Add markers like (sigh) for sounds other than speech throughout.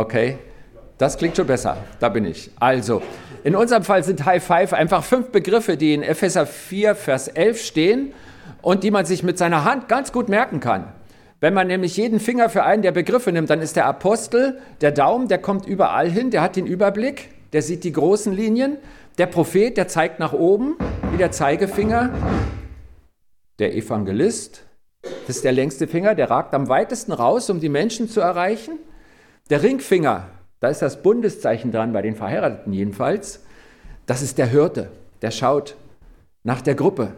Okay, das klingt schon besser. Da bin ich. Also, in unserem Fall sind High Five einfach fünf Begriffe, die in Epheser 4, Vers 11 stehen und die man sich mit seiner Hand ganz gut merken kann. Wenn man nämlich jeden Finger für einen der Begriffe nimmt, dann ist der Apostel, der Daumen, der kommt überall hin, der hat den Überblick, der sieht die großen Linien. Der Prophet, der zeigt nach oben, wie der Zeigefinger. Der Evangelist, das ist der längste Finger, der ragt am weitesten raus, um die Menschen zu erreichen. Der Ringfinger, da ist das Bundeszeichen dran, bei den Verheirateten jedenfalls. Das ist der Hirte, der schaut nach der Gruppe,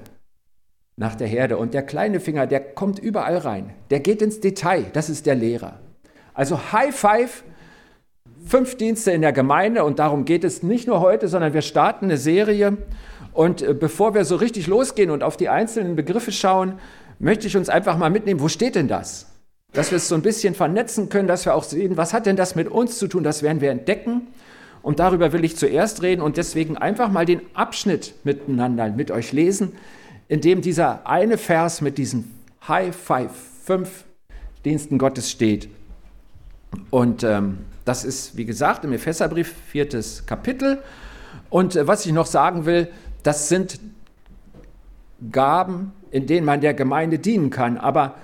nach der Herde. Und der kleine Finger, der kommt überall rein. Der geht ins Detail. Das ist der Lehrer. Also High Five, fünf Dienste in der Gemeinde. Und darum geht es nicht nur heute, sondern wir starten eine Serie. Und äh, bevor wir so richtig losgehen und auf die einzelnen Begriffe schauen, möchte ich uns einfach mal mitnehmen, wo steht denn das? Dass wir es so ein bisschen vernetzen können, dass wir auch sehen, was hat denn das mit uns zu tun? Das werden wir entdecken. Und darüber will ich zuerst reden und deswegen einfach mal den Abschnitt miteinander mit euch lesen, in dem dieser eine Vers mit diesen High Five, fünf Diensten Gottes steht. Und ähm, das ist, wie gesagt, im Epheserbrief, viertes Kapitel. Und äh, was ich noch sagen will, das sind Gaben, in denen man der Gemeinde dienen kann. Aber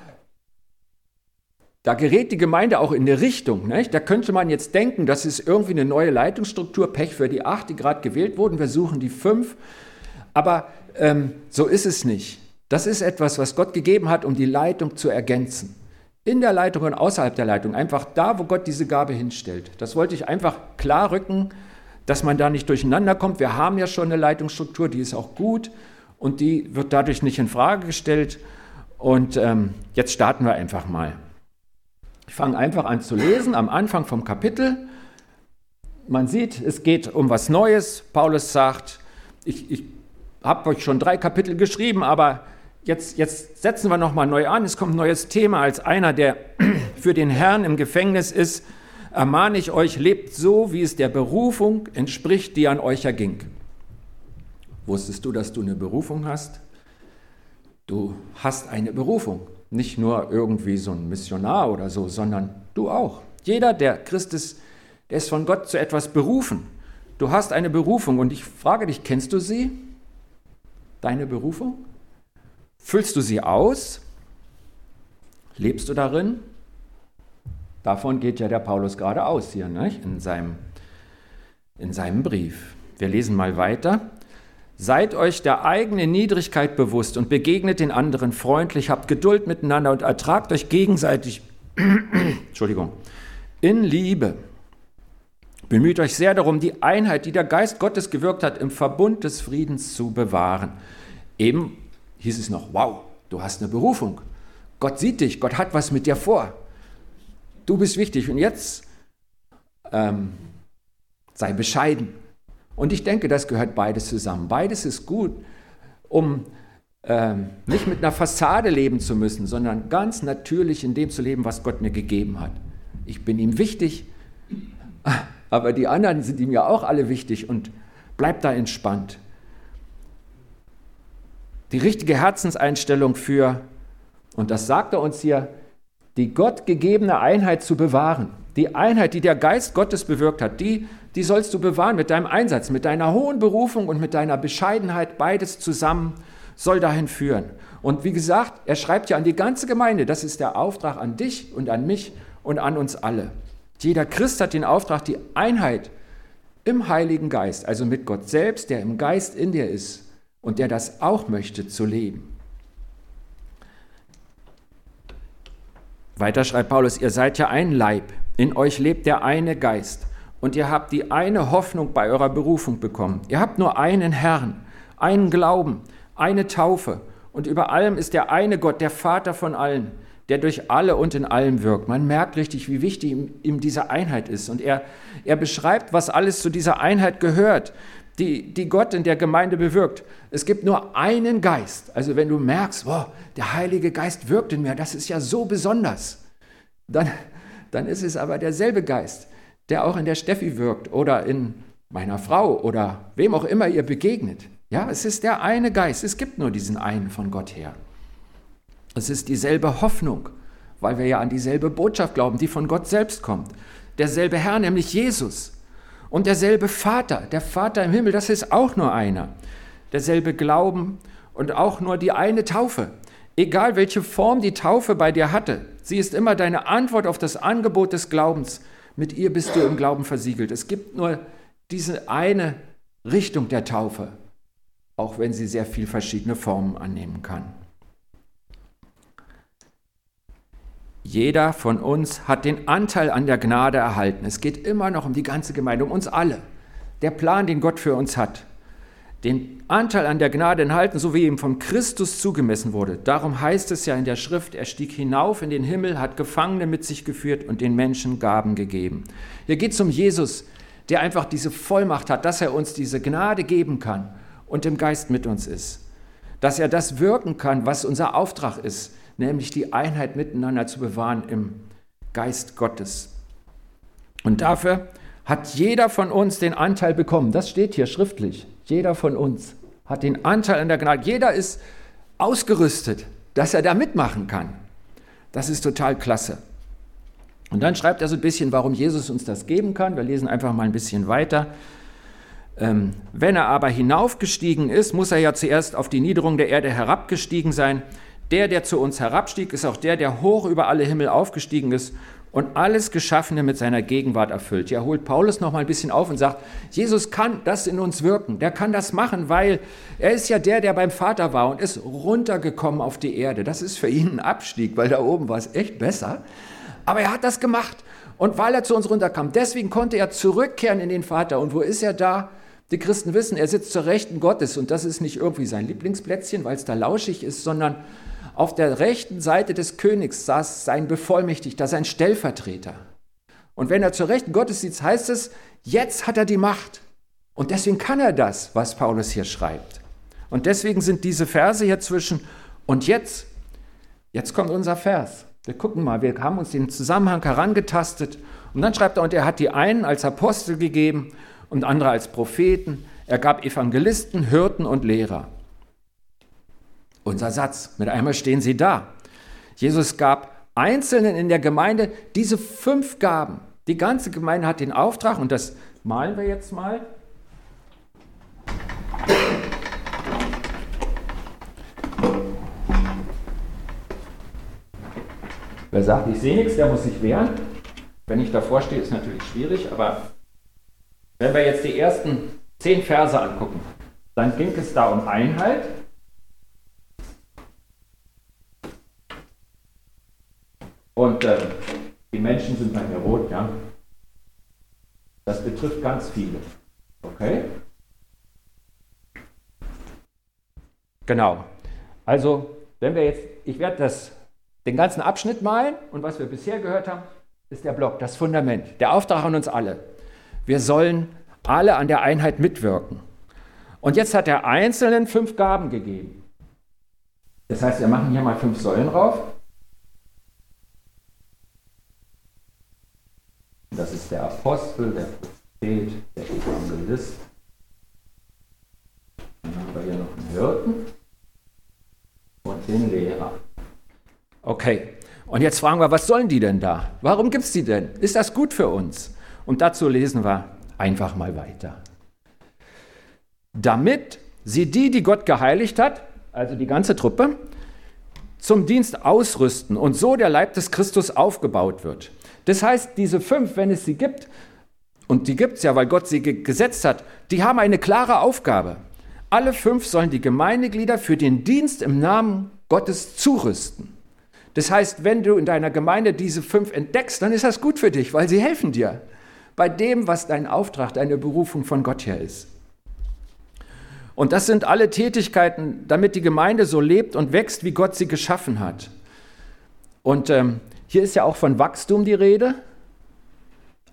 da gerät die Gemeinde auch in eine Richtung. Nicht? Da könnte man jetzt denken, das ist irgendwie eine neue Leitungsstruktur, Pech für die acht, die gerade gewählt wurden. Wir suchen die fünf. Aber ähm, so ist es nicht. Das ist etwas, was Gott gegeben hat, um die Leitung zu ergänzen. In der Leitung und außerhalb der Leitung, einfach da, wo Gott diese Gabe hinstellt. Das wollte ich einfach klar rücken, dass man da nicht durcheinander kommt. Wir haben ja schon eine Leitungsstruktur, die ist auch gut und die wird dadurch nicht in Frage gestellt. Und ähm, jetzt starten wir einfach mal. Ich fange einfach an zu lesen am Anfang vom Kapitel. Man sieht, es geht um was Neues. Paulus sagt, ich, ich habe euch schon drei Kapitel geschrieben, aber jetzt, jetzt setzen wir nochmal neu an. Es kommt ein neues Thema. Als einer, der (clears throat) für den Herrn im Gefängnis ist, ermahne ich euch, lebt so, wie es der Berufung entspricht, die an euch erging. Wusstest du, dass du eine Berufung hast? Du hast eine Berufung. Nicht nur irgendwie so ein Missionar oder so, sondern du auch. Jeder, der Christ ist, der ist von Gott zu etwas berufen. Du hast eine Berufung und ich frage dich, kennst du sie? deine Berufung? Füllst du sie aus? Lebst du darin? Davon geht ja der Paulus gerade aus hier nicht? In, seinem, in seinem Brief. Wir lesen mal weiter. Seid euch der eigenen Niedrigkeit bewusst und begegnet den anderen freundlich, habt Geduld miteinander und ertragt euch gegenseitig, (clears throat) Entschuldigung, in Liebe. Bemüht euch sehr darum, die Einheit, die der Geist Gottes gewirkt hat, im Verbund des Friedens zu bewahren. Eben hieß es noch, wow, du hast eine Berufung. Gott sieht dich, Gott hat was mit dir vor. Du bist wichtig und jetzt ähm, sei bescheiden. Und ich denke, das gehört beides zusammen. Beides ist gut, um ähm, nicht mit einer Fassade leben zu müssen, sondern ganz natürlich in dem zu leben, was Gott mir gegeben hat. Ich bin ihm wichtig, (laughs) aber die anderen sind ihm ja auch alle wichtig und bleib da entspannt. Die richtige Herzenseinstellung für, und das sagt er uns hier, die Gott gegebene Einheit zu bewahren. Die Einheit, die der Geist Gottes bewirkt hat, die, die sollst du bewahren mit deinem Einsatz, mit deiner hohen Berufung und mit deiner Bescheidenheit. Beides zusammen soll dahin führen. Und wie gesagt, er schreibt ja an die ganze Gemeinde, das ist der Auftrag an dich und an mich und an uns alle. Jeder Christ hat den Auftrag, die Einheit im Heiligen Geist, also mit Gott selbst, der im Geist in dir ist und der das auch möchte, zu leben. Weiter schreibt Paulus, ihr seid ja ein Leib, in euch lebt der eine Geist und ihr habt die eine Hoffnung bei eurer Berufung bekommen. Ihr habt nur einen Herrn, einen Glauben, eine Taufe und über allem ist der eine Gott, der Vater von allen der durch alle und in allem wirkt. Man merkt richtig, wie wichtig ihm, ihm diese Einheit ist. Und er, er beschreibt, was alles zu dieser Einheit gehört, die, die Gott in der Gemeinde bewirkt. Es gibt nur einen Geist. Also wenn du merkst, wow, der Heilige Geist wirkt in mir, das ist ja so besonders, dann, dann ist es aber derselbe Geist, der auch in der Steffi wirkt oder in meiner Frau oder wem auch immer ihr begegnet. Ja, es ist der eine Geist. Es gibt nur diesen einen von Gott her. Es ist dieselbe Hoffnung, weil wir ja an dieselbe Botschaft glauben, die von Gott selbst kommt. derselbe Herr, nämlich Jesus. Und derselbe Vater, der Vater im Himmel, das ist auch nur einer. Derselbe Glauben und auch nur die eine Taufe. Egal welche Form die Taufe bei dir hatte, sie ist immer deine Antwort auf das Angebot des Glaubens. Mit ihr bist du im Glauben versiegelt. Es gibt nur diese eine Richtung der Taufe, auch wenn sie sehr viel verschiedene Formen annehmen kann. Jeder von uns hat den Anteil an der Gnade erhalten. Es geht immer noch um die ganze Gemeinde, um uns alle. Der Plan, den Gott für uns hat. Den Anteil an der Gnade enthalten, so wie ihm von Christus zugemessen wurde. Darum heißt es ja in der Schrift, er stieg hinauf in den Himmel, hat Gefangene mit sich geführt und den Menschen Gaben gegeben. Hier geht es um Jesus, der einfach diese Vollmacht hat, dass er uns diese Gnade geben kann und im Geist mit uns ist. Dass er das wirken kann, was unser Auftrag ist, nämlich die Einheit miteinander zu bewahren im Geist Gottes. Und dafür hat jeder von uns den Anteil bekommen. Das steht hier schriftlich. Jeder von uns hat den Anteil an der Gnade. Jeder ist ausgerüstet, dass er da mitmachen kann. Das ist total klasse. Und dann schreibt er so ein bisschen, warum Jesus uns das geben kann. Wir lesen einfach mal ein bisschen weiter. Ähm, wenn er aber hinaufgestiegen ist, muss er ja zuerst auf die Niederung der Erde herabgestiegen sein. Der, der zu uns herabstieg, ist auch der, der hoch über alle Himmel aufgestiegen ist und alles Geschaffene mit seiner Gegenwart erfüllt. Ja, holt Paulus noch mal ein bisschen auf und sagt, Jesus kann das in uns wirken. Der kann das machen, weil er ist ja der, der beim Vater war und ist runtergekommen auf die Erde. Das ist für ihn ein Abstieg, weil da oben war es echt besser. Aber er hat das gemacht. Und weil er zu uns runterkam, deswegen konnte er zurückkehren in den Vater. Und wo ist er da? Die Christen wissen, er sitzt zur Rechten Gottes. Und das ist nicht irgendwie sein Lieblingsplätzchen, weil es da lauschig ist, sondern auf der rechten Seite des Königs saß sein Bevollmächtigter, sein Stellvertreter. Und wenn er zur Rechten Gottes sitzt, heißt es, jetzt hat er die Macht. Und deswegen kann er das, was Paulus hier schreibt. Und deswegen sind diese Verse hier zwischen und jetzt, jetzt kommt unser Vers. Wir gucken mal, wir haben uns den Zusammenhang herangetastet. Und dann schreibt er, und er hat die einen als Apostel gegeben und andere als Propheten. Er gab Evangelisten, Hirten und Lehrer. Unser Satz, mit einmal stehen sie da. Jesus gab Einzelnen in der Gemeinde diese fünf Gaben. Die ganze Gemeinde hat den Auftrag, und das malen wir jetzt mal. Wer sagt, ich sehe nichts, der muss sich wehren. Wenn ich davor stehe, ist natürlich schwierig, aber wenn wir jetzt die ersten zehn Verse angucken, dann ging es da um Einheit, Und äh, die Menschen sind bei mir rot, ja. Das betrifft ganz viele. Okay? Genau. Also, wenn wir jetzt, ich werde das, den ganzen Abschnitt malen und was wir bisher gehört haben, ist der Block, das Fundament, der Auftrag an uns alle. Wir sollen alle an der Einheit mitwirken. Und jetzt hat er Einzelnen fünf Gaben gegeben. Das heißt, wir machen hier mal fünf Säulen drauf. Das ist der Apostel, der Prophet, der Evangelist. Dann haben wir hier noch einen Hirten und den Lehrer. Okay, und jetzt fragen wir, was sollen die denn da? Warum gibt es die denn? Ist das gut für uns? Und dazu lesen wir einfach mal weiter. Damit sie die, die Gott geheiligt hat, also die ganze Truppe, zum Dienst ausrüsten und so der Leib des Christus aufgebaut wird. Das heißt, diese fünf, wenn es sie gibt, und die gibt es ja, weil Gott sie gesetzt hat, die haben eine klare Aufgabe. Alle fünf sollen die Gemeindeglieder für den Dienst im Namen Gottes zurüsten. Das heißt, wenn du in deiner Gemeinde diese fünf entdeckst, dann ist das gut für dich, weil sie helfen dir bei dem, was dein Auftrag, deine Berufung von Gott her ist. Und das sind alle Tätigkeiten, damit die Gemeinde so lebt und wächst, wie Gott sie geschaffen hat. Und ähm, hier ist ja auch von Wachstum die Rede.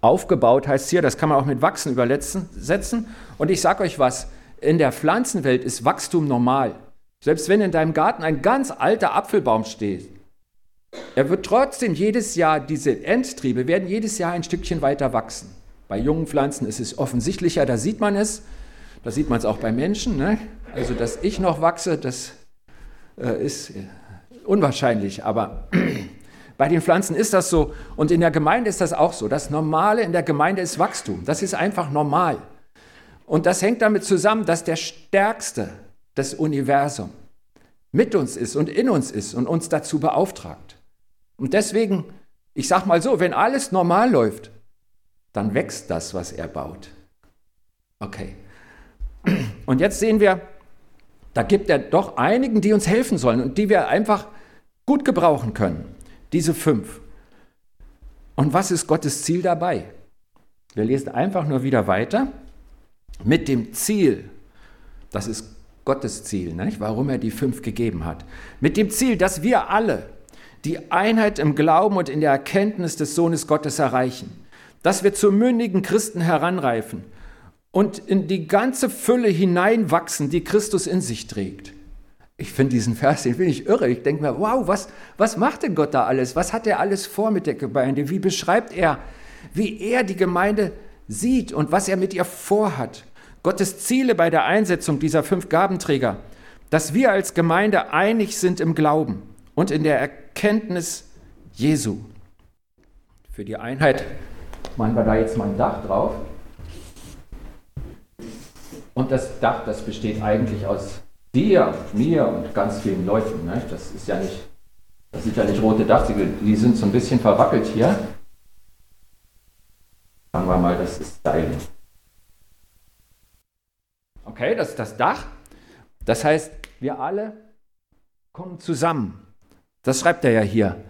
Aufgebaut heißt hier, das kann man auch mit Wachsen übersetzen. Und ich sage euch was, in der Pflanzenwelt ist Wachstum normal. Selbst wenn in deinem Garten ein ganz alter Apfelbaum steht, er wird trotzdem jedes Jahr, diese Endtriebe werden jedes Jahr ein Stückchen weiter wachsen. Bei jungen Pflanzen ist es offensichtlicher, da sieht man es. Da sieht man es auch bei Menschen. Ne? Also, dass ich noch wachse, das äh, ist unwahrscheinlich. Aber (clears throat) Bei den Pflanzen ist das so und in der Gemeinde ist das auch so. Das Normale in der Gemeinde ist Wachstum. Das ist einfach normal. Und das hängt damit zusammen, dass der Stärkste des Universums mit uns ist und in uns ist und uns dazu beauftragt. Und deswegen, ich sage mal so, wenn alles normal läuft, dann wächst das, was er baut. Okay. Und jetzt sehen wir, da gibt er doch einigen, die uns helfen sollen und die wir einfach gut gebrauchen können. Diese fünf. Und was ist Gottes Ziel dabei? Wir lesen einfach nur wieder weiter. Mit dem Ziel, das ist Gottes Ziel, nicht? warum er die fünf gegeben hat. Mit dem Ziel, dass wir alle die Einheit im Glauben und in der Erkenntnis des Sohnes Gottes erreichen. Dass wir zu mündigen Christen heranreifen und in die ganze Fülle hineinwachsen, die Christus in sich trägt. Ich finde diesen Vers, den finde ich irre. Ich denke mir, wow, was, was macht denn Gott da alles? Was hat er alles vor mit der Gemeinde? Wie beschreibt er, wie er die Gemeinde sieht und was er mit ihr vorhat? Gottes Ziele bei der Einsetzung dieser fünf Gabenträger, dass wir als Gemeinde einig sind im Glauben und in der Erkenntnis Jesu. Für die Einheit machen wir da jetzt mal ein Dach drauf. Und das Dach, das besteht eigentlich aus dir, mir und ganz vielen Leuten. Ne? Das ist ja nicht, das sind ja nicht rote Dachziegel, die sind so ein bisschen verwackelt hier. Sagen wir mal, das ist Styling. Okay, das ist das Dach. Das heißt, wir alle kommen zusammen. Das schreibt er ja hier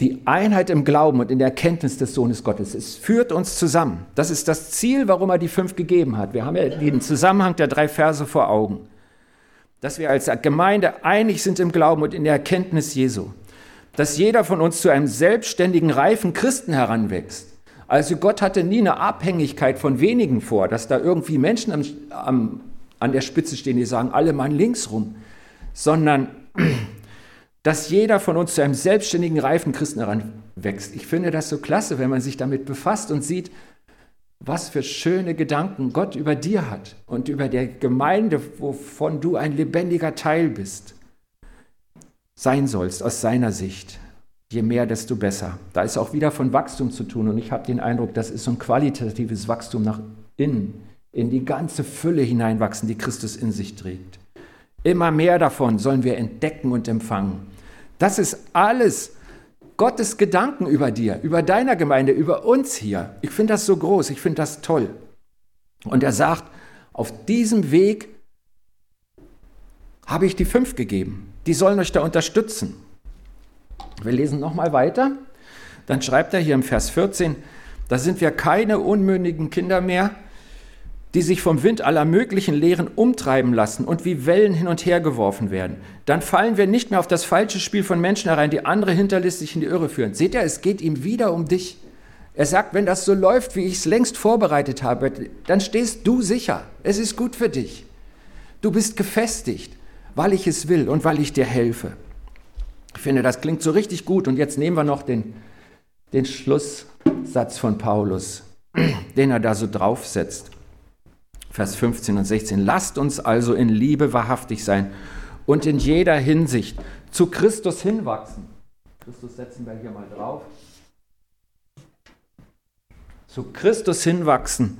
die Einheit im Glauben und in der Erkenntnis des Sohnes Gottes. Es führt uns zusammen. Das ist das Ziel, warum er die fünf gegeben hat. Wir haben ja den Zusammenhang der drei Verse vor Augen. Dass wir als Gemeinde einig sind im Glauben und in der Erkenntnis Jesu. Dass jeder von uns zu einem selbstständigen, reifen Christen heranwächst. Also Gott hatte nie eine Abhängigkeit von wenigen vor, dass da irgendwie Menschen am, am, an der Spitze stehen, die sagen, alle Mann links rum, sondern (clears throat) dass jeder von uns zu einem selbstständigen, reifen Christen heranwächst. Ich finde das so klasse, wenn man sich damit befasst und sieht, was für schöne Gedanken Gott über dir hat und über der Gemeinde, wovon du ein lebendiger Teil bist, sein sollst aus seiner Sicht. Je mehr, desto besser. Da ist auch wieder von Wachstum zu tun und ich habe den Eindruck, das ist so ein qualitatives Wachstum nach innen, in die ganze Fülle hineinwachsen, die Christus in sich trägt. Immer mehr davon sollen wir entdecken und empfangen. Das ist alles Gottes Gedanken über dir, über deiner Gemeinde, über uns hier. Ich finde das so groß, ich finde das toll. Und er sagt, auf diesem Weg habe ich die fünf gegeben. Die sollen euch da unterstützen. Wir lesen nochmal weiter. Dann schreibt er hier im Vers 14, da sind wir keine unmündigen Kinder mehr, die sich vom Wind aller möglichen Lehren umtreiben lassen und wie Wellen hin und her geworfen werden, dann fallen wir nicht mehr auf das falsche Spiel von Menschen herein, die andere hinterlistig in die Irre führen. Seht ihr, es geht ihm wieder um dich. Er sagt, wenn das so läuft, wie ich es längst vorbereitet habe, dann stehst du sicher. Es ist gut für dich. Du bist gefestigt, weil ich es will und weil ich dir helfe. Ich finde, das klingt so richtig gut. Und jetzt nehmen wir noch den, den Schlusssatz von Paulus, (clears throat) den er da so draufsetzt. Vers 15 und 16. Lasst uns also in Liebe wahrhaftig sein und in jeder Hinsicht zu Christus hinwachsen. Christus setzen wir hier mal drauf. Zu Christus hinwachsen,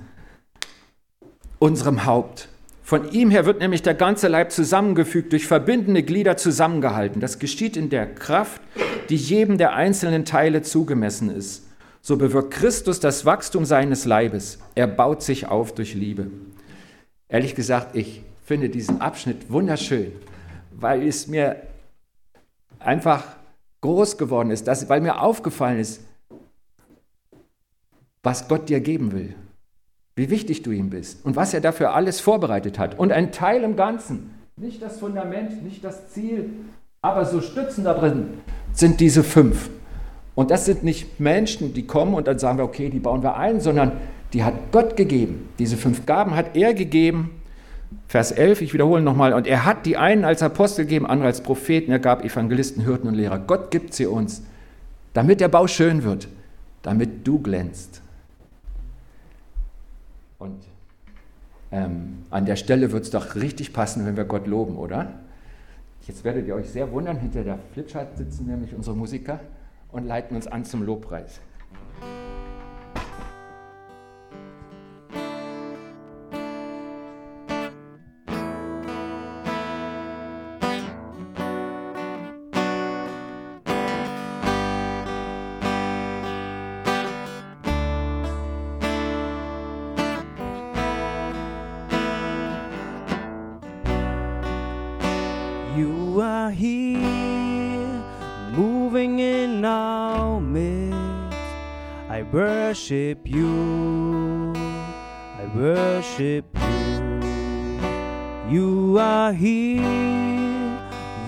unserem Haupt. Von ihm her wird nämlich der ganze Leib zusammengefügt, durch verbindende Glieder zusammengehalten. Das geschieht in der Kraft, die jedem der einzelnen Teile zugemessen ist. So bewirkt Christus das Wachstum seines Leibes. Er baut sich auf durch Liebe. Ehrlich gesagt, ich finde diesen Abschnitt wunderschön, weil es mir einfach groß geworden ist, dass, weil mir aufgefallen ist, was Gott dir geben will, wie wichtig du ihm bist und was er dafür alles vorbereitet hat. Und ein Teil im Ganzen, nicht das Fundament, nicht das Ziel, aber so Stützen da drin sind diese fünf. Und das sind nicht Menschen, die kommen und dann sagen wir, okay, die bauen wir ein, sondern die hat Gott gegeben. Diese fünf Gaben hat er gegeben. Vers 11, ich wiederhole nochmal. Und er hat die einen als Apostel gegeben, andere als Propheten, er gab Evangelisten, Hirten und Lehrer. Gott gibt sie uns, damit der Bau schön wird, damit du glänzt. Und ähm, an der Stelle wird es doch richtig passen, wenn wir Gott loben, oder? Jetzt werdet ihr euch sehr wundern, hinter der Flipchart sitzen nämlich unsere Musiker. und leiten uns an zum Lobpreis. Are here, moving in our midst. I worship you, I worship you. You are here,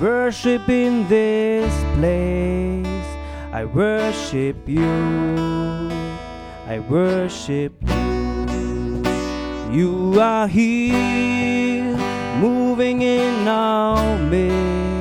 worship in this place. I worship you, I worship you. You are here, moving in our midst.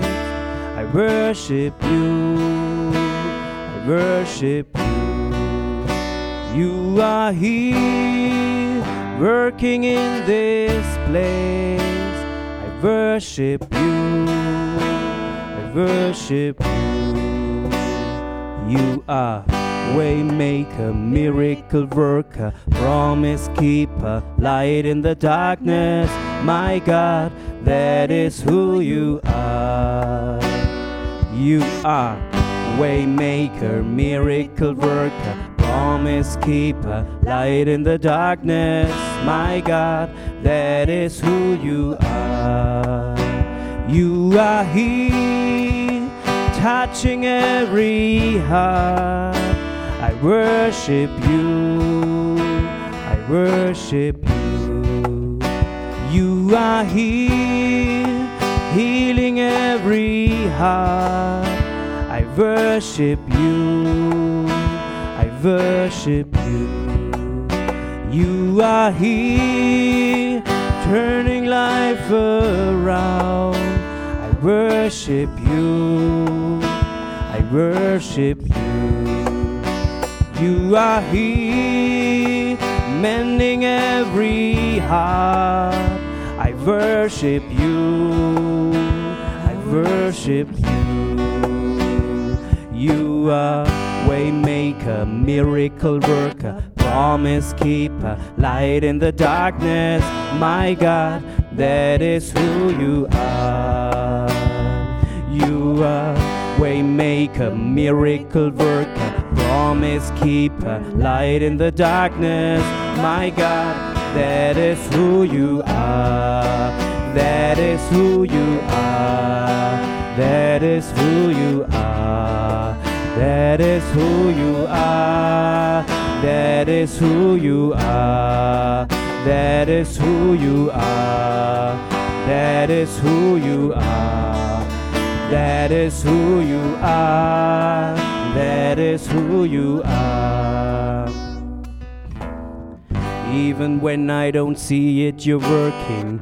I worship you, I worship you. You are here, working in this place. I worship you, I worship you. You are waymaker, miracle worker, promise keeper, light in the darkness. My God, that is who you are. You are waymaker, miracle worker, promise keeper, light in the darkness. My God, that is who you are. You are here, touching every heart. I worship you, I worship you. You are here, every heart. I worship you, I worship you. You are here, turning life around. I worship you, I worship you. You are here, mending every heart. I worship you, worship you. You are waymaker, miracle worker, promise keeper, light in the darkness. My God, that is who you are. You are waymaker, miracle worker, promise keeper, light in the darkness. My God, that is who you are. That is who you are. That is who you are. That is who you are. That is who you are. That is who you are. That is who you are. That is who you are. That is who you are. Even when I don't see it, you're working.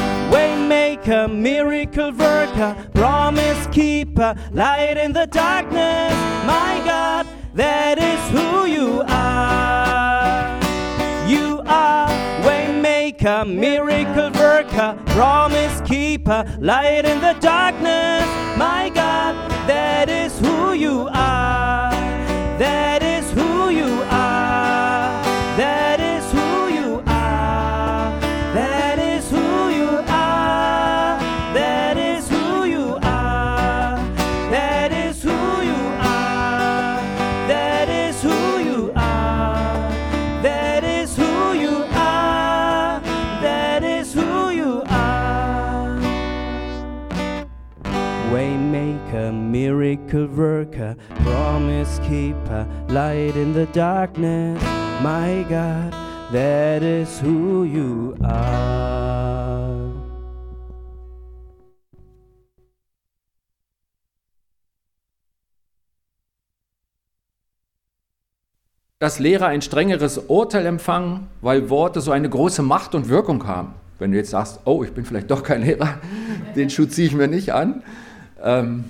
Waymaker, miracle worker, promise keeper, light in the darkness. My God, that is who you are. You are waymaker, miracle worker, promise keeper, light in the darkness. My God, that is who you are. That miracle worker, promise keeper, light in the darkness. My God, that is who you are. dass Lehrer ein strengeres Urteil empfangen, weil Worte so eine große Macht und Wirkung haben. Wenn du jetzt sagst, oh, ich bin vielleicht doch kein Lehrer, (laughs) den Schuh ziehe ich mir nicht an. Ähm,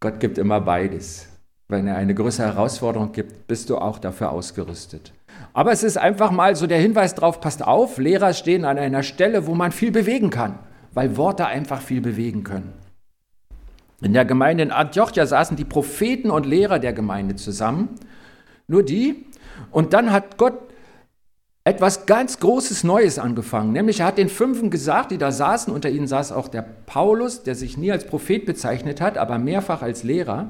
Gott gibt immer beides. Wenn er eine größere Herausforderung gibt, bist du auch dafür ausgerüstet. Aber es ist einfach mal so der Hinweis drauf, passt auf, Lehrer stehen an einer Stelle, wo man viel bewegen kann, weil Worte einfach viel bewegen können. In der Gemeinde in Antiochia saßen die Propheten und Lehrer der Gemeinde zusammen nur die. Und dann hat Gott etwas ganz Großes Neues angefangen. Nämlich er hat den Fünfen gesagt, die da saßen, unter ihnen saß auch der Paulus, der sich nie als Prophet bezeichnet hat, aber mehrfach als Lehrer.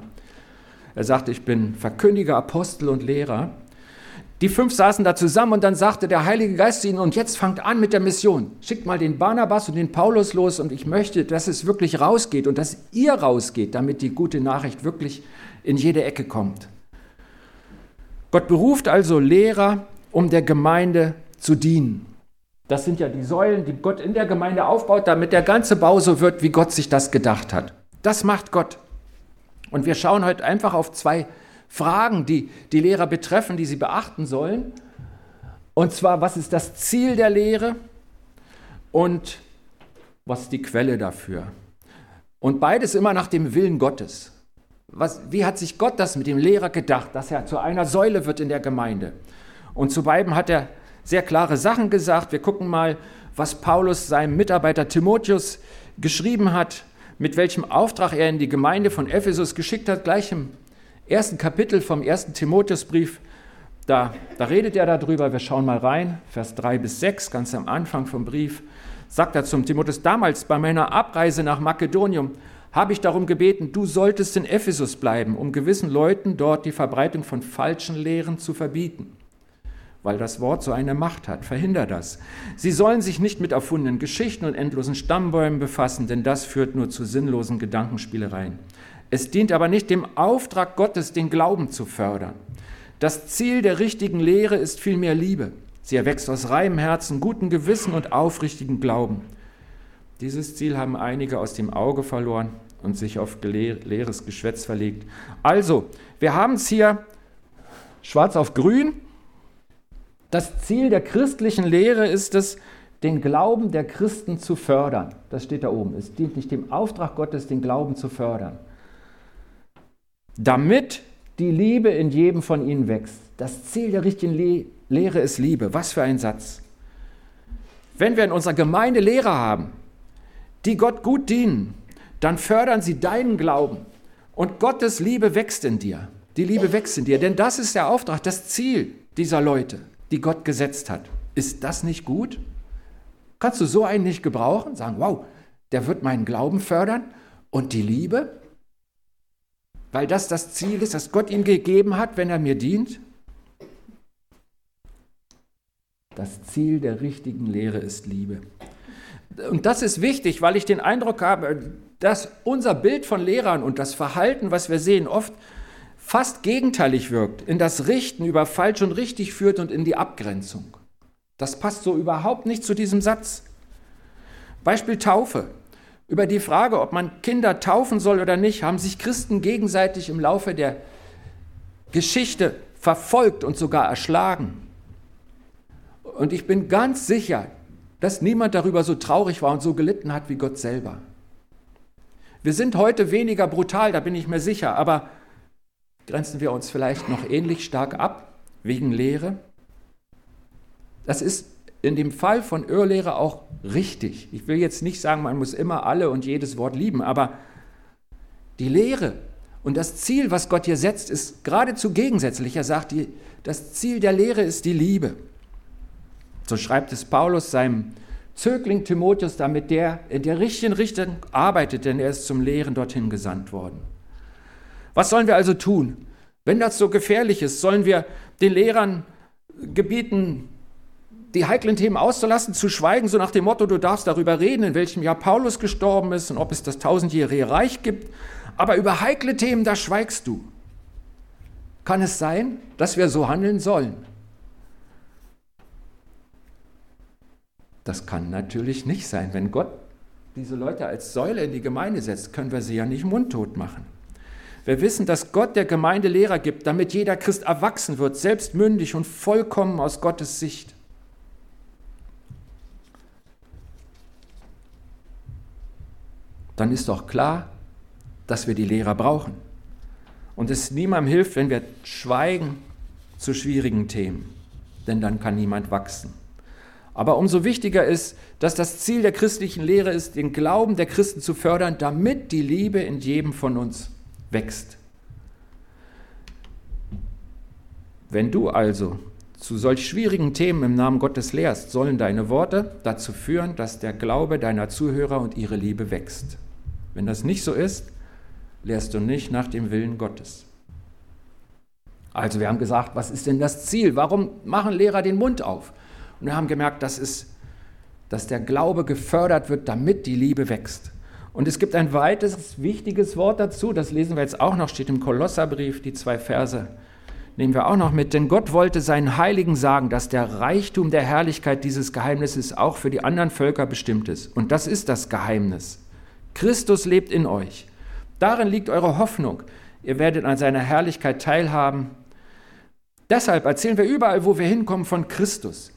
Er sagte, ich bin Verkündiger, Apostel und Lehrer. Die fünf saßen da zusammen und dann sagte der Heilige Geist zu ihnen, und jetzt fangt an mit der Mission. Schickt mal den Barnabas und den Paulus los und ich möchte, dass es wirklich rausgeht und dass ihr rausgeht, damit die gute Nachricht wirklich in jede Ecke kommt. Gott beruft also Lehrer, um der Gemeinde zu dienen. Das sind ja die Säulen, die Gott in der Gemeinde aufbaut, damit der ganze Bau so wird, wie Gott sich das gedacht hat. Das macht Gott. Und wir schauen heute einfach auf zwei Fragen, die die Lehrer betreffen, die sie beachten sollen. Und zwar, was ist das Ziel der Lehre und was ist die Quelle dafür? Und beides immer nach dem Willen Gottes. Was, wie hat sich Gott das mit dem Lehrer gedacht, dass er zu einer Säule wird in der Gemeinde? Und zu beiden hat er sehr klare Sachen gesagt. Wir gucken mal, was Paulus seinem Mitarbeiter Timotheus geschrieben hat, mit welchem Auftrag er in die Gemeinde von Ephesus geschickt hat, gleich im ersten Kapitel vom ersten Timotheusbrief. Da, da redet er darüber, wir schauen mal rein, Vers 3 bis 6, ganz am Anfang vom Brief, sagt er zum Timotheus, damals bei meiner Abreise nach Makedonium habe ich darum gebeten, du solltest in Ephesus bleiben, um gewissen Leuten dort die Verbreitung von falschen Lehren zu verbieten. Weil das Wort so eine Macht hat, verhinder das. Sie sollen sich nicht mit erfundenen Geschichten und endlosen Stammbäumen befassen, denn das führt nur zu sinnlosen Gedankenspielereien. Es dient aber nicht dem Auftrag Gottes, den Glauben zu fördern. Das Ziel der richtigen Lehre ist vielmehr Liebe. Sie erwächst aus reinem Herzen, gutem Gewissen und aufrichtigem Glauben. Dieses Ziel haben einige aus dem Auge verloren und sich auf leeres Geschwätz verlegt. Also, wir haben es hier schwarz auf grün. Das Ziel der christlichen Lehre ist es, den Glauben der Christen zu fördern. Das steht da oben. Es dient nicht dem Auftrag Gottes, den Glauben zu fördern. Damit die Liebe in jedem von ihnen wächst. Das Ziel der richtigen Le Lehre ist Liebe. Was für ein Satz. Wenn wir in unserer Gemeinde Lehrer haben, die Gott gut dienen, dann fördern sie deinen Glauben und Gottes Liebe wächst in dir. Die Liebe wächst in dir, denn das ist der Auftrag, das Ziel dieser Leute, die Gott gesetzt hat. Ist das nicht gut? Kannst du so einen nicht gebrauchen? Sagen, wow, der wird meinen Glauben fördern und die Liebe? Weil das das Ziel ist, das Gott ihm gegeben hat, wenn er mir dient? Das Ziel der richtigen Lehre ist Liebe und das ist wichtig, weil ich den Eindruck habe, dass unser Bild von Lehrern und das Verhalten, was wir sehen, oft fast gegenteilig wirkt, in das Richten über falsch und richtig führt und in die Abgrenzung. Das passt so überhaupt nicht zu diesem Satz. Beispiel Taufe. Über die Frage, ob man Kinder taufen soll oder nicht, haben sich Christen gegenseitig im Laufe der Geschichte verfolgt und sogar erschlagen. Und ich bin ganz sicher, dass niemand darüber so traurig war und so gelitten hat wie Gott selber. Wir sind heute weniger brutal, da bin ich mir sicher, aber grenzen wir uns vielleicht noch ähnlich stark ab wegen Lehre? Das ist in dem Fall von Irrlehre auch richtig. Ich will jetzt nicht sagen, man muss immer alle und jedes Wort lieben, aber die Lehre und das Ziel, was Gott hier setzt, ist geradezu gegensätzlich. Er sagt, die, das Ziel der Lehre ist die Liebe. So schreibt es Paulus seinem Zögling Timotheus, damit der in der richtigen Richtung arbeitet, denn er ist zum Lehren dorthin gesandt worden. Was sollen wir also tun? Wenn das so gefährlich ist, sollen wir den Lehrern gebieten, die heiklen Themen auszulassen, zu schweigen, so nach dem Motto, du darfst darüber reden, in welchem Jahr Paulus gestorben ist und ob es das tausendjährige Reich gibt. aber über heikle Themen, da schweigst du. Kann es sein, dass wir so handeln sollen? Das kann natürlich nicht sein. Wenn Gott diese Leute als Säule in die Gemeinde setzt, können wir sie ja nicht mundtot machen. Wir wissen, dass Gott der Gemeinde Lehrer gibt, damit jeder Christ erwachsen wird, selbstmündig und vollkommen aus Gottes Sicht. Dann ist doch klar, dass wir die Lehrer brauchen. Und es niemandem hilft, wenn wir schweigen zu schwierigen Themen, denn dann kann niemand wachsen. Aber umso wichtiger ist, dass das Ziel der christlichen Lehre ist, den Glauben der Christen zu fördern, damit die Liebe in jedem von uns wächst. Wenn du also zu solch schwierigen Themen im Namen Gottes lehrst, sollen deine Worte dazu führen, dass der Glaube deiner Zuhörer und ihre Liebe wächst. Wenn das nicht so ist, lehrst du nicht nach dem Willen Gottes. Also wir haben gesagt, was ist denn das Ziel? Warum machen Lehrer den Mund auf? Und wir haben gemerkt, das ist, dass der Glaube gefördert wird, damit die Liebe wächst. Und es gibt ein weiteres wichtiges Wort dazu, das lesen wir jetzt auch noch, steht im Kolosserbrief, die zwei Verse nehmen wir auch noch mit. Denn Gott wollte seinen Heiligen sagen, dass der Reichtum der Herrlichkeit dieses Geheimnisses auch für die anderen Völker bestimmt ist. Und das ist das Geheimnis. Christus lebt in euch. Darin liegt eure Hoffnung. Ihr werdet an seiner Herrlichkeit teilhaben. Deshalb erzählen wir überall, wo wir hinkommen, von Christus.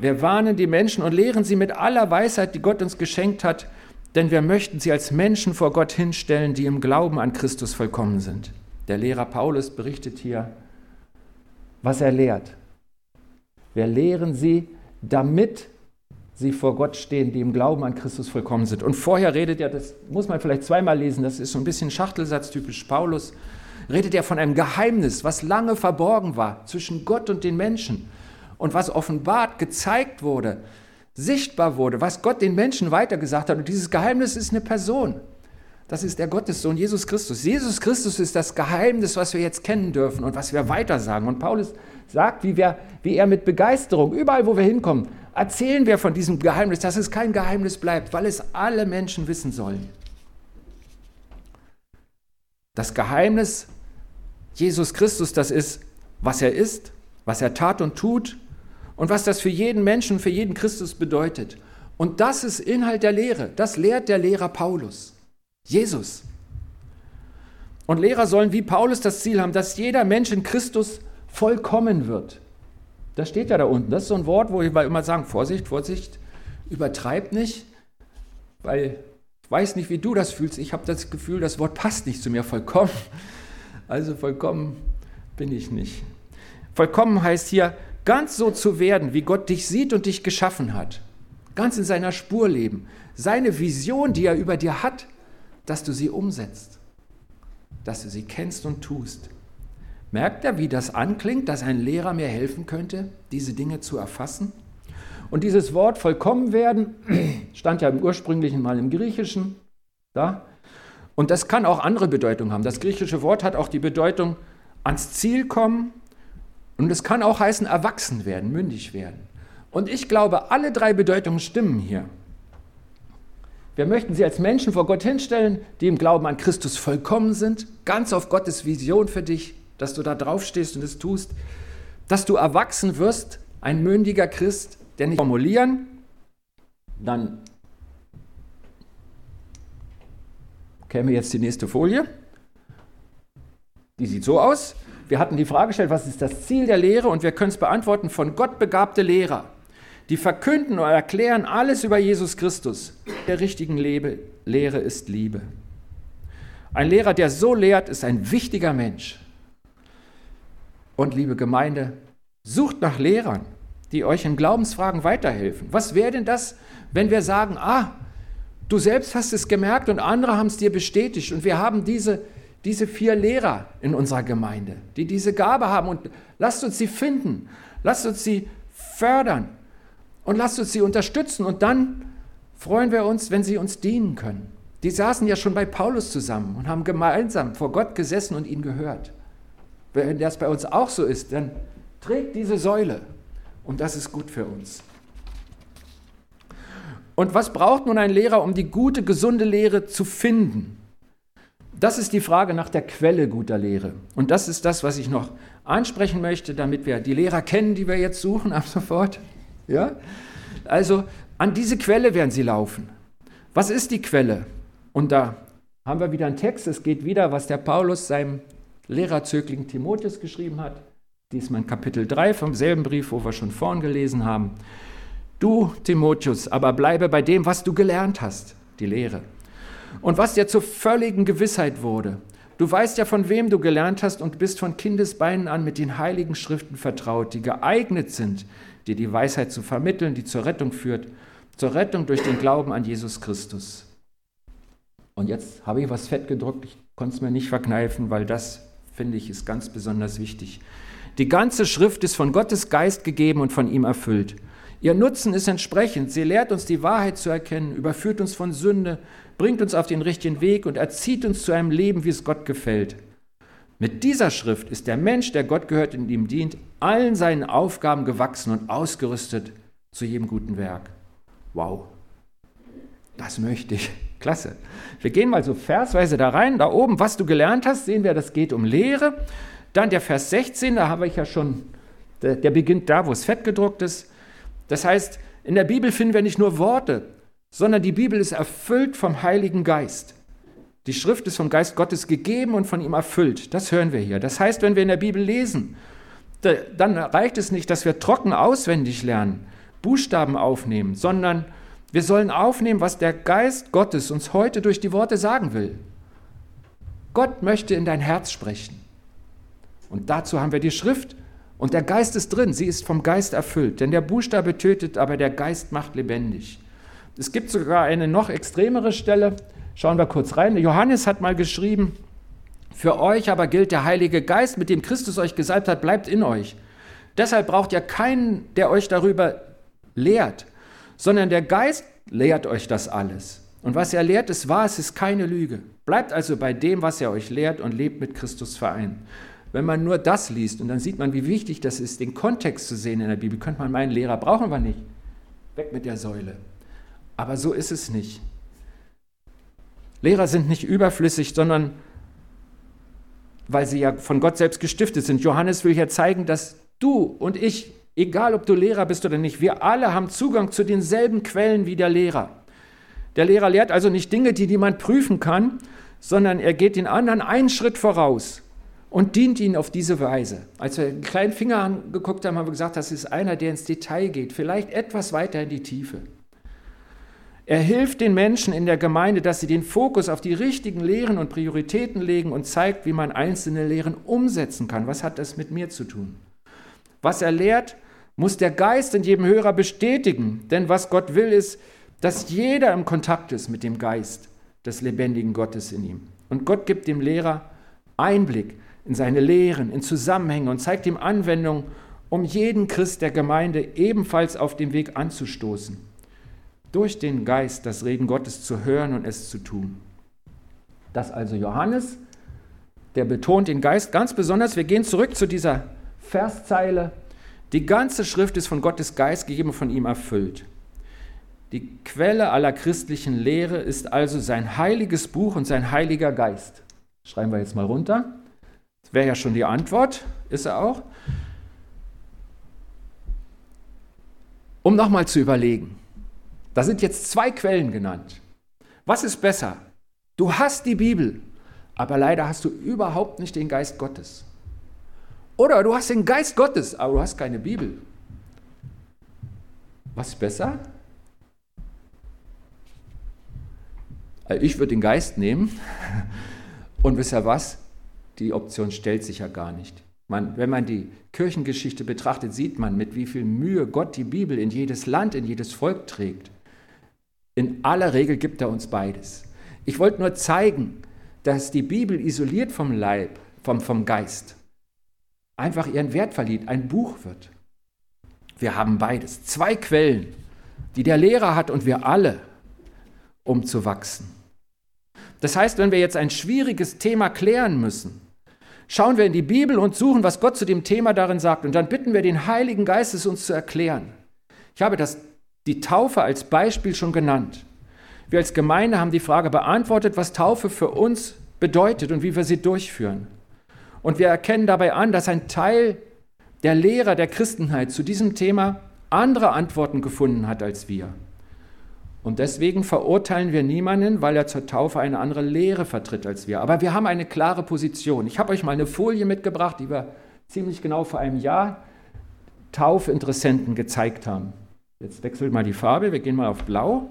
Wir warnen die Menschen und lehren sie mit aller Weisheit, die Gott uns geschenkt hat, denn wir möchten sie als Menschen vor Gott hinstellen, die im Glauben an Christus vollkommen sind. Der Lehrer Paulus berichtet hier, was er lehrt. Wir lehren sie, damit sie vor Gott stehen, die im Glauben an Christus vollkommen sind. Und vorher redet er, das muss man vielleicht zweimal lesen, das ist so ein bisschen Schachtelsatz typisch Paulus, redet er von einem Geheimnis, was lange verborgen war zwischen Gott und den Menschen und was offenbart, gezeigt wurde, sichtbar wurde, was Gott den Menschen weitergesagt hat. Und dieses Geheimnis ist eine Person. Das ist der Gottessohn Jesus Christus. Jesus Christus ist das Geheimnis, was wir jetzt kennen dürfen und was wir weitersagen. Und Paulus sagt, wie, wir, wie er mit Begeisterung, überall wo wir hinkommen, erzählen wir von diesem Geheimnis, dass es kein Geheimnis bleibt, weil es alle Menschen wissen sollen. Das Geheimnis Jesus Christus, das ist, was er ist, was er tat und tut und was das für jeden Menschen, für jeden Christus bedeutet. Und das ist Inhalt der Lehre. Das lehrt der Lehrer Paulus. Jesus. Und Lehrer sollen wie Paulus das Ziel haben, dass jeder Mensch in Christus vollkommen wird. Das steht ja da unten. Das ist so ein Wort, wo wir immer sagen, Vorsicht, Vorsicht, übertreib nicht, weil ich weiß nicht, wie du das fühlst. Ich habe das Gefühl, das Wort passt nicht zu mir vollkommen. Also vollkommen bin ich nicht. Vollkommen heißt hier, ganz so zu werden, wie Gott dich sieht und dich geschaffen hat. Ganz in seiner Spur leben. Seine Vision, die er über dir hat, dass du sie umsetzt, dass du sie kennst und tust. Merkt er, wie das anklingt, dass ein Lehrer mir helfen könnte, diese Dinge zu erfassen? Und dieses Wort vollkommen werden (clears throat) stand ja im ursprünglichen Mal im Griechischen. Da. Und das kann auch andere Bedeutungen haben. Das griechische Wort hat auch die Bedeutung ans Ziel kommen und es kann auch heißen erwachsen werden, mündig werden. Und ich glaube, alle drei Bedeutungen stimmen hier. Wir möchten sie als Menschen vor Gott hinstellen, die im Glauben an Christus vollkommen sind, ganz auf Gottes Vision für dich, dass du da drauf stehst und es tust, dass du erwachsen wirst, ein mündiger Christ, der nicht formulieren, dann käme jetzt die nächste Folie. Die sieht so aus. Wir hatten die Frage gestellt, was ist das Ziel der Lehre? Und wir können es beantworten von Gott begabte Lehrer die verkünden und erklären alles über Jesus Christus. Der richtigen Lebe, Lehre ist Liebe. Ein Lehrer, der so lehrt, ist ein wichtiger Mensch. Und liebe Gemeinde, sucht nach Lehrern, die euch in Glaubensfragen weiterhelfen. Was wäre denn das, wenn wir sagen, ah, du selbst hast es gemerkt und andere haben es dir bestätigt und wir haben diese, diese vier Lehrer in unserer Gemeinde, die diese Gabe haben und lasst uns sie finden, lasst uns sie fördern, und lasst uns sie unterstützen und dann freuen wir uns, wenn sie uns dienen können. Die saßen ja schon bei Paulus zusammen und haben gemeinsam vor Gott gesessen und ihn gehört. Wenn das bei uns auch so ist, dann trägt diese Säule und das ist gut für uns. Und was braucht nun ein Lehrer, um die gute, gesunde Lehre zu finden? Das ist die Frage nach der Quelle guter Lehre. Und das ist das, was ich noch ansprechen möchte, damit wir die Lehrer kennen, die wir jetzt suchen (laughs) ab sofort. Ja? Also an diese Quelle werden sie laufen. Was ist die Quelle? Und da haben wir wieder einen Text, es geht wieder, was der Paulus seinem Lehrerzögling Timotheus geschrieben hat. Diesmal in Kapitel 3 vom selben Brief, wo wir schon vorn gelesen haben. Du, Timotheus, aber bleibe bei dem, was du gelernt hast, die Lehre. Und was dir zur völligen Gewissheit wurde. Du weißt ja, von wem du gelernt hast und bist von Kindesbeinen an mit den heiligen Schriften vertraut, die geeignet sind, dir die Weisheit zu vermitteln, die zur Rettung führt, zur Rettung durch den Glauben an Jesus Christus. Und jetzt habe ich was fett gedruckt, ich konnte es mir nicht verkneifen, weil das, finde ich, ist ganz besonders wichtig. Die ganze Schrift ist von Gottes Geist gegeben und von ihm erfüllt. Ihr Nutzen ist entsprechend. Sie lehrt uns die Wahrheit zu erkennen, überführt uns von Sünde, bringt uns auf den richtigen Weg und erzieht uns zu einem Leben, wie es Gott gefällt. Mit dieser Schrift ist der Mensch, der Gott gehört und ihm dient, allen seinen Aufgaben gewachsen und ausgerüstet zu jedem guten Werk. Wow, das möchte ich. (laughs) Klasse. Wir gehen mal so versweise da rein. Da oben, was du gelernt hast, sehen wir, das geht um Lehre. Dann der Vers 16, da habe ich ja schon, der, beginnt da, wo es fett gedruckt ist. Das heißt, in der Bibel finden wir nicht nur Worte, sondern die Bibel ist erfüllt vom Heiligen Geist. Die Schrift ist vom Geist Gottes gegeben und von ihm erfüllt. Das hören wir hier. Das heißt, wenn wir in der Bibel lesen, dann reicht es nicht, dass wir trocken auswendig lernen, Buchstaben aufnehmen, sondern wir sollen aufnehmen, was der Geist Gottes uns heute durch die Worte sagen will. Gott möchte in dein Herz sprechen. Und dazu haben wir die Schrift und der Geist ist drin, sie ist vom Geist erfüllt. Denn der Buchstabe tötet, aber der Geist macht lebendig. Es gibt sogar eine noch extremere Stelle. Schauen wir kurz rein. Johannes hat mal geschrieben, für euch aber gilt der Heilige Geist, mit dem Christus euch gesalbt hat, bleibt in euch. Deshalb braucht ihr keinen, der euch darüber lehrt, sondern der Geist lehrt euch das alles. Und was er lehrt, ist wahr, es ist keine Lüge. Bleibt also bei dem, was er euch lehrt und lebt mit Christus vereint. Wenn man nur das liest und dann sieht man, wie wichtig das ist, den Kontext zu sehen in der Bibel, könnte man meinen, Lehrer brauchen wir nicht. Weg mit der Säule. Aber so ist es nicht. Lehrer sind nicht überflüssig, sondern weil sie ja von Gott selbst gestiftet sind. Johannes will hier zeigen, dass du und ich, egal ob du Lehrer bist oder nicht, wir alle haben Zugang zu denselben Quellen wie der Lehrer. Der Lehrer lehrt also nicht Dinge, die niemand prüfen kann, sondern er geht den anderen einen Schritt voraus und dient ihnen auf diese Weise. Als wir den kleinen Finger angeguckt haben, haben wir gesagt, das ist einer, der ins Detail geht, vielleicht etwas weiter in die Tiefe. Er hilft den Menschen in der Gemeinde, dass sie den Fokus auf die richtigen Lehren und Prioritäten legen und zeigt, wie man einzelne Lehren umsetzen kann. Was hat das mit mir zu tun? Was er lehrt, muss der Geist in jedem Hörer bestätigen, denn was Gott will, ist, dass jeder im Kontakt ist mit dem Geist des lebendigen Gottes in ihm. Und Gott gibt dem Lehrer Einblick in seine Lehren, in Zusammenhänge und zeigt ihm Anwendungen, um jeden Christ der Gemeinde ebenfalls auf dem Weg anzustoßen, durch den Geist das Reden Gottes zu hören und es zu tun. Das also Johannes, der betont den Geist ganz besonders. Wir gehen zurück zu dieser Verszeile. Die ganze Schrift ist von Gottes Geist gegeben und von ihm erfüllt. Die Quelle aller christlichen Lehre ist also sein heiliges Buch und sein heiliger Geist. Schreiben wir jetzt mal runter. Wäre ja schon die Antwort, ist er auch. Um nochmal zu überlegen, da sind jetzt zwei Quellen genannt. Was ist besser? Du hast die Bibel, aber leider hast du überhaupt nicht den Geist Gottes. Oder du hast den Geist Gottes, aber du hast keine Bibel. Was ist besser? Also ich würde den Geist nehmen. (laughs) Und wisst ihr was? Die Option stellt sich ja gar nicht. Man, wenn man die Kirchengeschichte betrachtet, sieht man, mit wie viel Mühe Gott die Bibel in jedes Land, in jedes Volk trägt. In aller Regel gibt er uns beides. Ich wollte nur zeigen, dass die Bibel isoliert vom Leib, vom, vom Geist, einfach ihren Wert verliert, ein Buch wird. Wir haben beides. Zwei Quellen, die der Lehrer hat und wir alle, um zu wachsen. Das heißt, wenn wir jetzt ein schwieriges Thema klären müssen, schauen wir in die Bibel und suchen, was Gott zu dem Thema darin sagt. Und dann bitten wir den Heiligen Geist, es uns zu erklären. Ich habe das, die Taufe als Beispiel schon genannt. Wir als Gemeinde haben die Frage beantwortet, was Taufe für uns bedeutet und wie wir sie durchführen. Und wir erkennen dabei an, dass ein Teil der Lehrer der Christenheit zu diesem Thema andere Antworten gefunden hat als wir. Und deswegen verurteilen wir niemanden, weil er zur Taufe eine andere Lehre vertritt als wir. Aber wir haben eine klare Position. Ich habe euch mal eine Folie mitgebracht, die wir ziemlich genau vor einem Jahr Taufinteressenten gezeigt haben. Jetzt wechselt mal die Farbe, wir gehen mal auf Blau.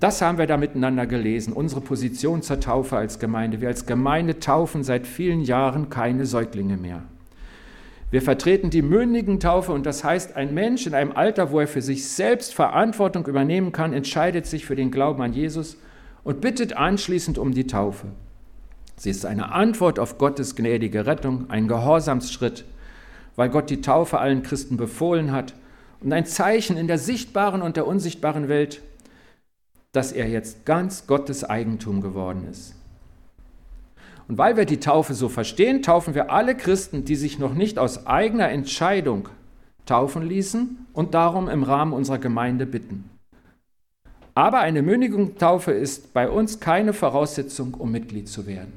Das haben wir da miteinander gelesen, unsere Position zur Taufe als Gemeinde. Wir als Gemeinde taufen seit vielen Jahren keine Säuglinge mehr. Wir vertreten die mündigen Taufe und das heißt, ein Mensch in einem Alter, wo er für sich selbst Verantwortung übernehmen kann, entscheidet sich für den Glauben an Jesus und bittet anschließend um die Taufe. Sie ist eine Antwort auf Gottes gnädige Rettung, ein Gehorsamsschritt, weil Gott die Taufe allen Christen befohlen hat und ein Zeichen in der sichtbaren und der unsichtbaren Welt, dass er jetzt ganz Gottes Eigentum geworden ist. Und weil wir die Taufe so verstehen, taufen wir alle Christen, die sich noch nicht aus eigener Entscheidung taufen ließen und darum im Rahmen unserer Gemeinde bitten. Aber eine Mündigungstaufe ist bei uns keine Voraussetzung, um Mitglied zu werden.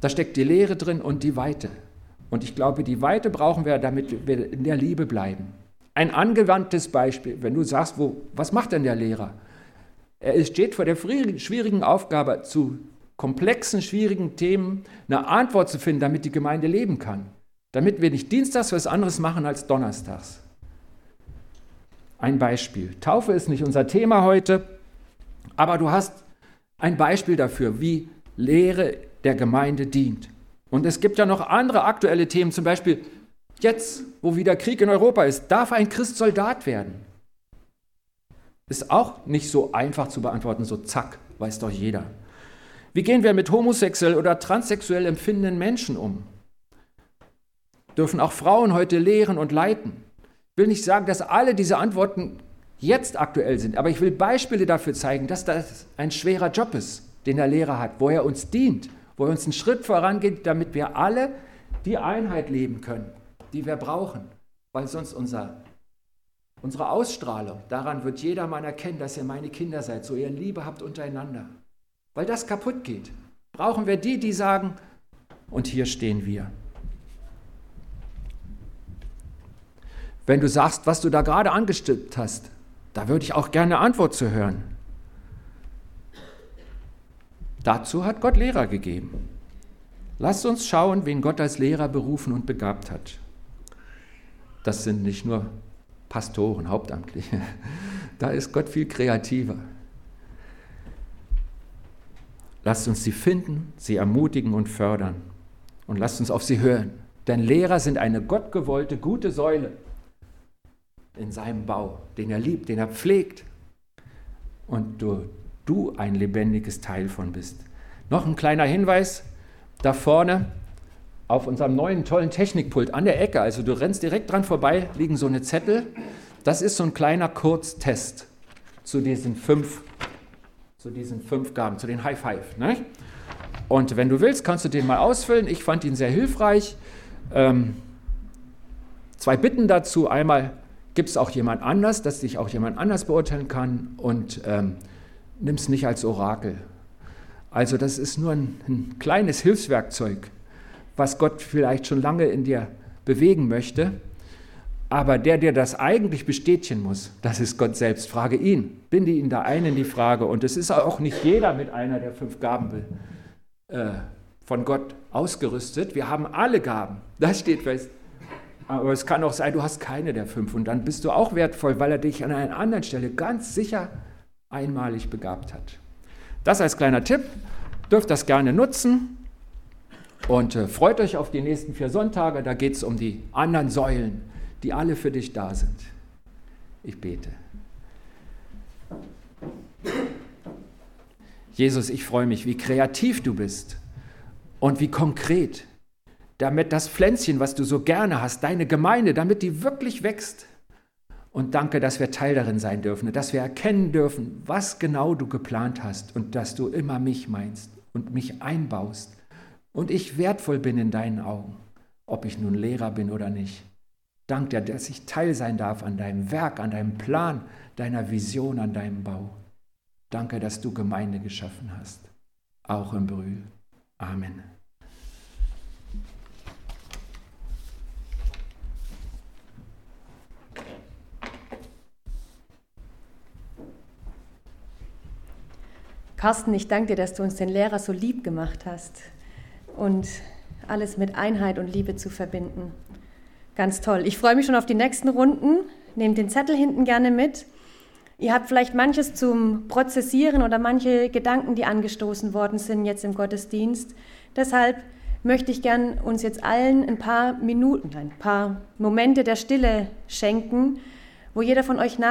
Da steckt die Lehre drin und die Weite. Und ich glaube, die Weite brauchen wir, damit wir in der Liebe bleiben. Ein angewandtes Beispiel, wenn du sagst, wo, was macht denn der Lehrer? Er steht vor der schwierigen Aufgabe, zu komplexen, schwierigen Themen eine Antwort zu finden, damit die Gemeinde leben kann. Damit wir nicht dienstags was anderes machen als donnerstags. Ein Beispiel. Taufe ist nicht unser Thema heute, aber du hast ein Beispiel dafür, wie Lehre der Gemeinde dient. Und es gibt ja noch andere aktuelle Themen, zum Beispiel jetzt, wo wieder Krieg in Europa ist, darf ein Christ Soldat werden? Ist auch nicht so einfach zu beantworten, so zack, weiß doch jeder. Wie gehen wir mit homosexuell oder transsexuell empfindenden Menschen um? Dürfen auch Frauen heute lehren und leiten? Ich will nicht sagen, dass alle diese Antworten jetzt aktuell sind, aber ich will Beispiele dafür zeigen, dass das ein schwerer Job ist, den der Lehrer hat, wo er uns dient, wo er uns einen Schritt vorangeht, damit wir alle die Einheit leben können, die wir brauchen, weil sonst unser Unsere Ausstrahlung, daran wird jedermann erkennen, dass ihr meine Kinder seid, so ihr Liebe habt untereinander. Weil das kaputt geht, brauchen wir die, die sagen, und hier stehen wir. Wenn du sagst, was du da gerade angestimmt hast, da würde ich auch gerne Antwort zu hören. Dazu hat Gott Lehrer gegeben. Lasst uns schauen, wen Gott als Lehrer berufen und begabt hat. Das sind nicht nur Pastoren, Hauptamtliche. (laughs) Da ist Gott viel kreativer. Lasst uns sie finden, sie ermutigen und fördern. Und lasst uns auf sie hören. Denn Lehrer sind eine gottgewollte, gute Säule in seinem Bau, den er liebt, den er pflegt. Und du, du ein lebendiges Teil von bist. Noch ein kleiner Hinweis da vorne auf unserem neuen tollen Technikpult an der Ecke, also du rennst direkt dran vorbei, liegen so eine Zettel. Das ist so ein kleiner Kurztest zu diesen fünf, zu diesen fünf Gaben, zu den High Five. Ne? Und wenn du willst, kannst du den mal ausfüllen. Ich fand ihn sehr hilfreich. Ähm, zwei Bitten dazu. Einmal, gibt es auch jemand anders, dass dich auch jemand anders beurteilen kann und ähm, nimm es nicht als Orakel. Also das ist nur ein, ein kleines Hilfswerkzeug was Gott vielleicht schon lange in dir bewegen möchte. Aber der, der das eigentlich bestätigen muss, das ist Gott selbst. Frage ihn, binde ihn da ein in die Frage. Und es ist auch nicht jeder mit einer der fünf Gaben äh, von Gott ausgerüstet. Wir haben alle Gaben, das steht fest. Aber es kann auch sein, du hast keine der fünf und dann bist du auch wertvoll, weil er dich an einer anderen Stelle ganz sicher einmalig begabt hat. Das als kleiner Tipp, dürft das gerne nutzen. Und äh, freut euch auf die nächsten vier Sonntage, da geht es um die anderen Säulen, die alle für dich da sind. Ich bete. Jesus, ich freue mich, wie kreativ du bist und wie konkret, damit das Pflänzchen, was du so gerne hast, deine Gemeinde, damit die wirklich wächst. Und danke, dass wir Teil darin sein dürfen, dass wir erkennen dürfen, was genau du geplant hast und dass du immer mich meinst und mich einbaust und ich wertvoll bin in deinen Augen, ob ich nun Lehrer bin oder nicht. Dank dir, dass ich Teil sein darf an deinem Werk, an deinem Plan, deiner Vision, an deinem Bau. Danke, dass du Gemeinde geschaffen hast, auch im Brühl. Amen. Carsten, ich danke dir, dass du uns den Lehrer so lieb gemacht hast und alles mit Einheit und Liebe zu verbinden. Ganz toll. Ich freue mich schon auf die nächsten Runden. Nehmt den Zettel hinten gerne mit. Ihr habt vielleicht manches zum Prozessieren oder manche Gedanken, die angestoßen worden sind jetzt im Gottesdienst. Deshalb möchte ich gern uns jetzt allen ein paar Minuten, ein paar Momente der Stille schenken, wo jeder von euch nach